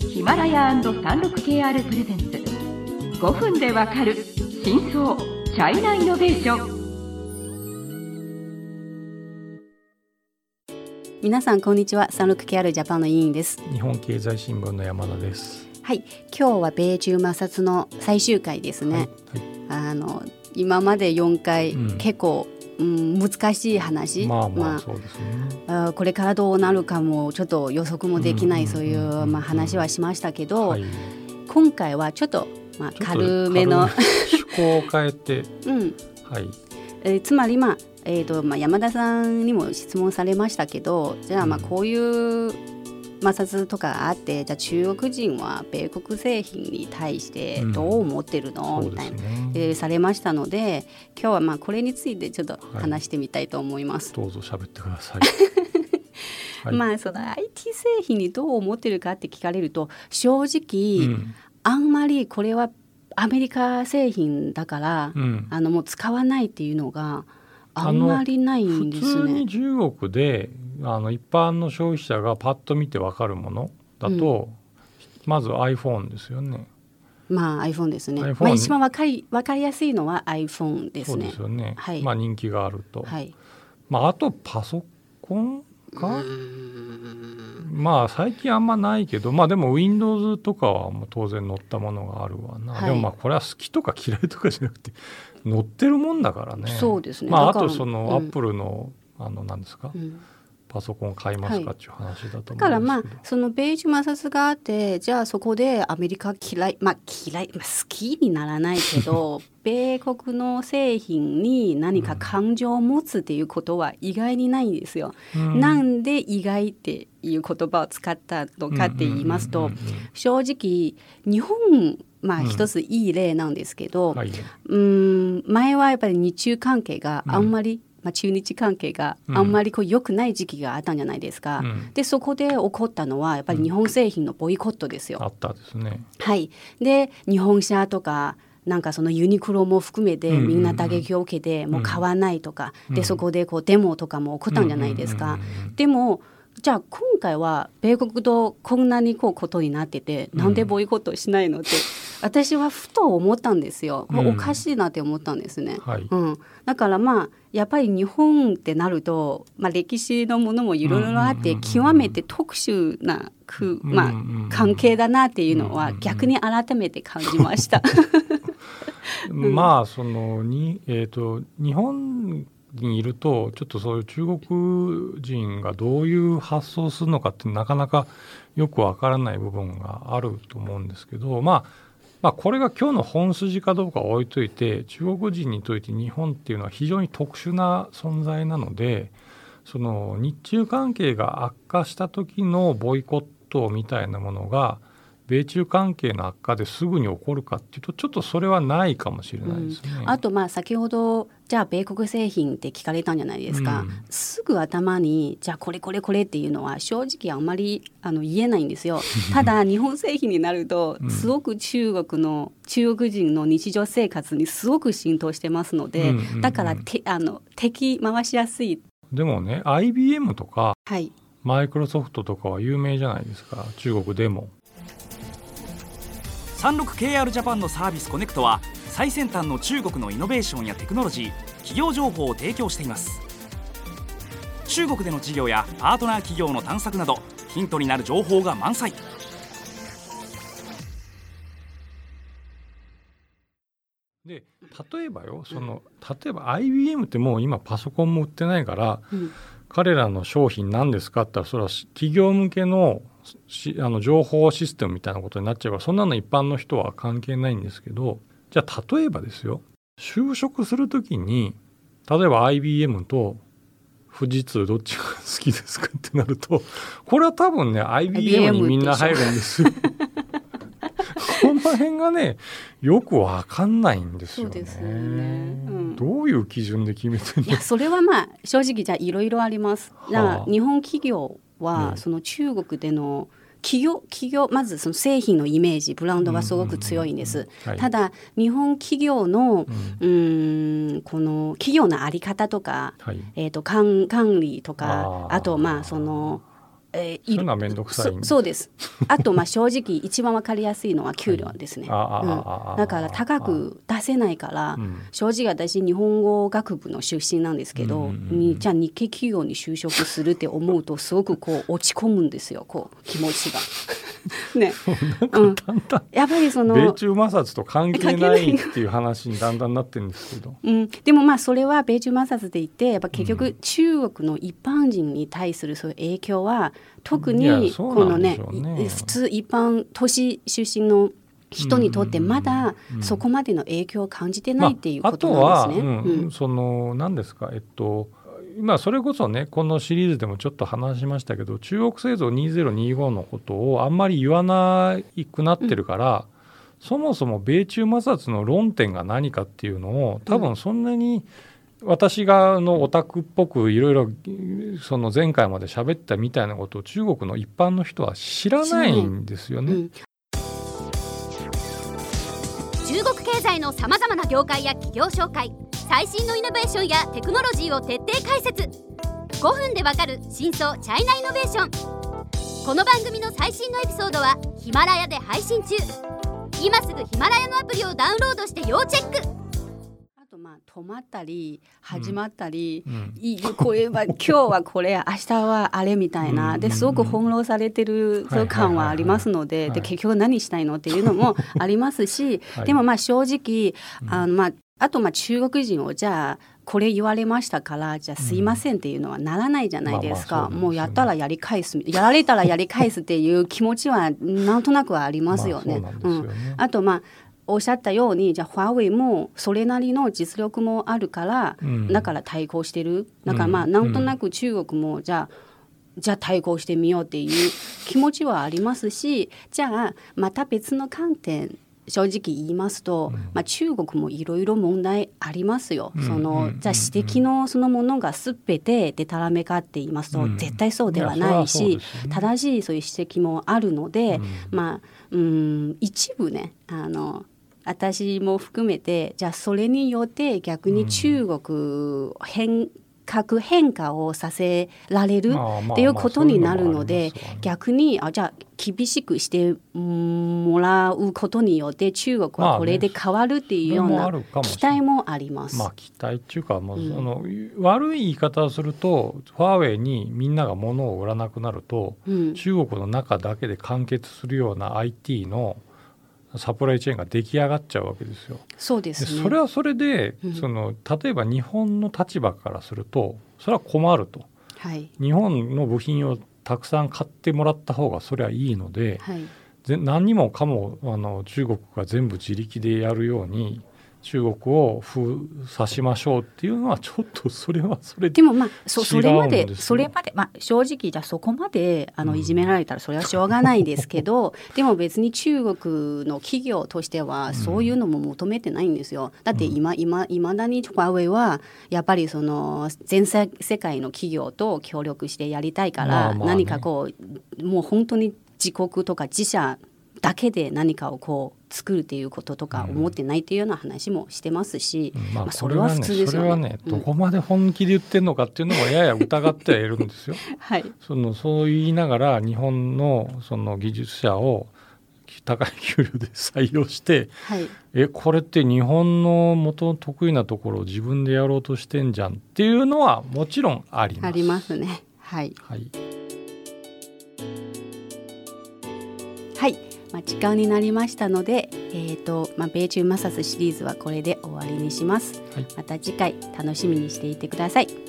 ヒマラヤ &36KR プレゼンツ。5分でわかる真相チャイナイノベーション。皆さんこんにちは。36KR ジャパンの委員です。日本経済新聞の山田です。はい。今日は米中摩擦の最終回ですね、はい。はい、あの今まで4回、うん、結構うん、難しい話、まあこれからどうなるかもちょっと予測もできない、そういう、まあ、話はしましたけど、はい、今回はちょっと、まあ、軽めの趣向を変えて、うん。はい。えー、つまり、まあえーとまあ、山田さんにも質問されましたけどじゃあまあこういう摩擦とかあってじゃあ中国人は米国製品に対してどう思ってるの、うん、みたいな、ね、えー、されましたので今日はまあこれについてちょっと話してみたいと思います。はい、どうぞ喋ってください。はい、まあその IT 製品にどう思ってるかって聞かれると正直、うん、あんまりこれはアメリカ製品だから、うん、あのもう使わないっていうのがあんまりないんですね。普通に中国であの一般の消費者がパッと見て分かるものだと、うん、まず iPhone ですよね。まあ iPhone ですね。まあ、一番分かり分かりやすいのは iPhone ですね。そうですよね。はい、まあ人気があると。はい、まああとパソコンか？まあ最近あんまないけどまあでも Windows とかはもう当然載ったものがあるわな、はい、でもまあこれは好きとか嫌いとかじゃなくて載ってるもんだからね。そうですね。まああとそのアップルの、あの何ですか、うんパソコン買いますかっていう話だと思うんだからまあその米中摩擦があってじゃあそこでアメリカ嫌いまあ嫌い、まあ、好きにならないけど 米国の製品に何か感情を持つっていうことは意外にないんですよ。うん、なんで意外っていう言葉を使ったのかって言いますと正直日本まあ一ついい例なんですけど、うん、はい、うん前はやっぱり日中関係があんまり、うんまあ、中日関係があんまりこう良くない時期があったんじゃないですか、うん、でそこで起こったのはやっぱり日本製品のボイコットですよ。うん、あったですね。はい。で日本車とかなんかそのユニクロも含めてみんな打撃を受けてもう買わないとか、でそこでこうデモとかも起こったんじゃないですか。でもじゃあ今回は米国とこんなにこうことになってて、なんでボイコットしないのって 私はふと思ったんですよ。おかしいなって思ったんですね。はい、うん、だからまあやっぱり日本ってなると、まあ、歴史のものもいろいろあって極めて特殊なく、まあ、関係だなっていうのは逆に改めて感じました。まあそのに、えーと、日本にいるとちょっとそういう中国人がどういう発想をするのかってなかなかよくわからない部分があると思うんですけどまあまあ、これが今日の本筋かどうか置いといて中国人にとって日本っていうのは非常に特殊な存在なのでその日中関係が悪化した時のボイコットみたいなものが米中関係の悪化ですぐに起こるかっていうとちょっとそれはないかもしれないですね。うん、あとまあ先ほどじゃあ米国製品って聞かれたんじゃないですか、うん、すぐ頭にじゃあこれこれこれっていうのは正直あんまりあの言えないんですよ。ただ日本製品になるとすごく中国の、中国人の日常生活にすごく浸透してますので、だからてあの敵回しやすい。でもね IBM とか、はい、マイクロソフトとかは有名じゃないですか中国でも。36KR ジャパンのサービスコネクトは最先端の中国のイノベーションやテクノロジー企業情報を提供しています。中国での事業やパートナー企業の探索などヒントになる情報が満載。で例えばよその例えば IBM ってもう今パソコンも売ってないから、うん、彼らの商品何ですかって言ったらそれは企業向けのあの情報システムみたいなことになっちゃうからそんなの一般の人は関係ないんですけどじゃあ例えばですよ就職する時に例えば IBM と富士通どっちが好きですかってなるとこれは多分ね IBM にみんな入るんですよ。この辺がねよくわかんないんですよね。よねうん、どういう基準で決めてるの？それはまあ正直じゃいろいろあります。はあ、日本企業は、その中国での企業企業まずその製品のイメージブランドがすごく強いんです、ただ日本企業の、うん、んこの企業の在り方とか、はい、えーと、管管理とかあとまあそのえー、いうのは面倒くさいそうです。あとまあ正直一番わかりやすいのは給料ですね。はい、うん、だから高く出せないから、正直私日本語学部の出身なんですけど、にじゃあ日系企業に就職するって思うとすごくこう落ち込むんですよ。こう気持ちが。ね、うん、やっぱりその米中摩擦と関係ないっていう話にだんだんなってるんですけど、うん、でもまあそれは米中摩擦で言ってやっぱ結局中国の一般人に対するそういう影響は特にこのね、ね、普通一般都市出身の人にとってまだそこまでの影響を感じてないっていうことなんですね。まあ、あとは、うん、その何ですかえっと今それこそねこのシリーズでもちょっと話しましたけど中国製造2025のことをあんまり言わなくなってるから、うん、そもそも米中摩擦の論点が何かっていうのを多分そんなに私がのオタクっぽくいろいろその前回まで喋ったみたいなことを中国の一般の人は知らないんですよね。うん、中国経済のさまざまな業界や企業紹介最新のイノベーションやテクノロジーを徹底解説。5分でわかる真相チャイナイノベーション。この番組の最新のエピソードはヒマラヤで配信中。今すぐヒマラヤのアプリをダウンロードして要チェック。あとまあ止まったり始まったり、うん、いいこれは 今日はこれ明日はあれみたいな、ですごく翻弄されてる感はありますので,、で結局何したいの？っていうのもありますし、でもまあ正直あのまああとまあ中国人をじゃあこれ言われましたからじゃあすいませんっていうのはならないじゃないですか、もうやったらやり返す。やられたらやり返すっていう気持ちはなんとなくはありますよね。うん、あとまあおっしゃったようにじゃあファーウェイもそれなりの実力もあるから、うん、だから対抗してる。だからまあなんとなく中国もじゃあ、じゃあ対抗してみようっていう気持ちはありますしじゃあまた別の観点正直言いますと、まあ、中国もいろいろ問題ありますよ。そのじゃあ指摘のそのものがすべてでたらめかって言いますと、絶対そうではないし、正しいそういう指摘もあるので、まあうん一部ねあの私も含めてじゃあそれによって逆に中国変核変化をさせられるっていうことになるので逆にあじゃあ厳しくしてもらうことによって中国はこれで変わるっていうような期待もあります。まあ、期待っていうかもうその、悪い言い方をするとファーウェイにみんなが物を売らなくなると、うん、中国の中だけで完結するような IT のサプライチェーンが出来上がっちゃうわけですよ。そうです、ね、それはそれで、うん、その例えば日本の立場からするとそれは困ると、はい、日本の部品をたくさん買ってもらった方がそれはいいので、はい、何にもかもあの中国が全部自力でやるように中国を封鎖しましょうっていうのはちょっとそれはそれでもまあそそれまでそれまでまあ正直じゃそこまであのいじめられたらそれはしょうがないですけど、うん、でも別に中国の企業としてはそういうのも求めてないんですよ。だって今今いまだにファーウェイはやっぱりその全世界の企業と協力してやりたいから、何かこうもう本当に自国とか自社だけで何かをこう作るっていうこととか思ってないっていうような話もしてますし、うん、まあ、それは普通ですよね。それはね、どこまで本気で言ってるのかっていうのもやや疑ってはいるんですよ。はい、そのそう言いながら日本のその技術者を高い給料で採用して、はい、えこれって日本の元の得意なところを自分でやろうとしてんじゃんっていうのはもちろんあります。ありますね。はい。はい。はいまあ、時間になりましたので、えーとまあ、米中摩擦シリーズはこれで終わりにします、はい、また次回楽しみにしていてください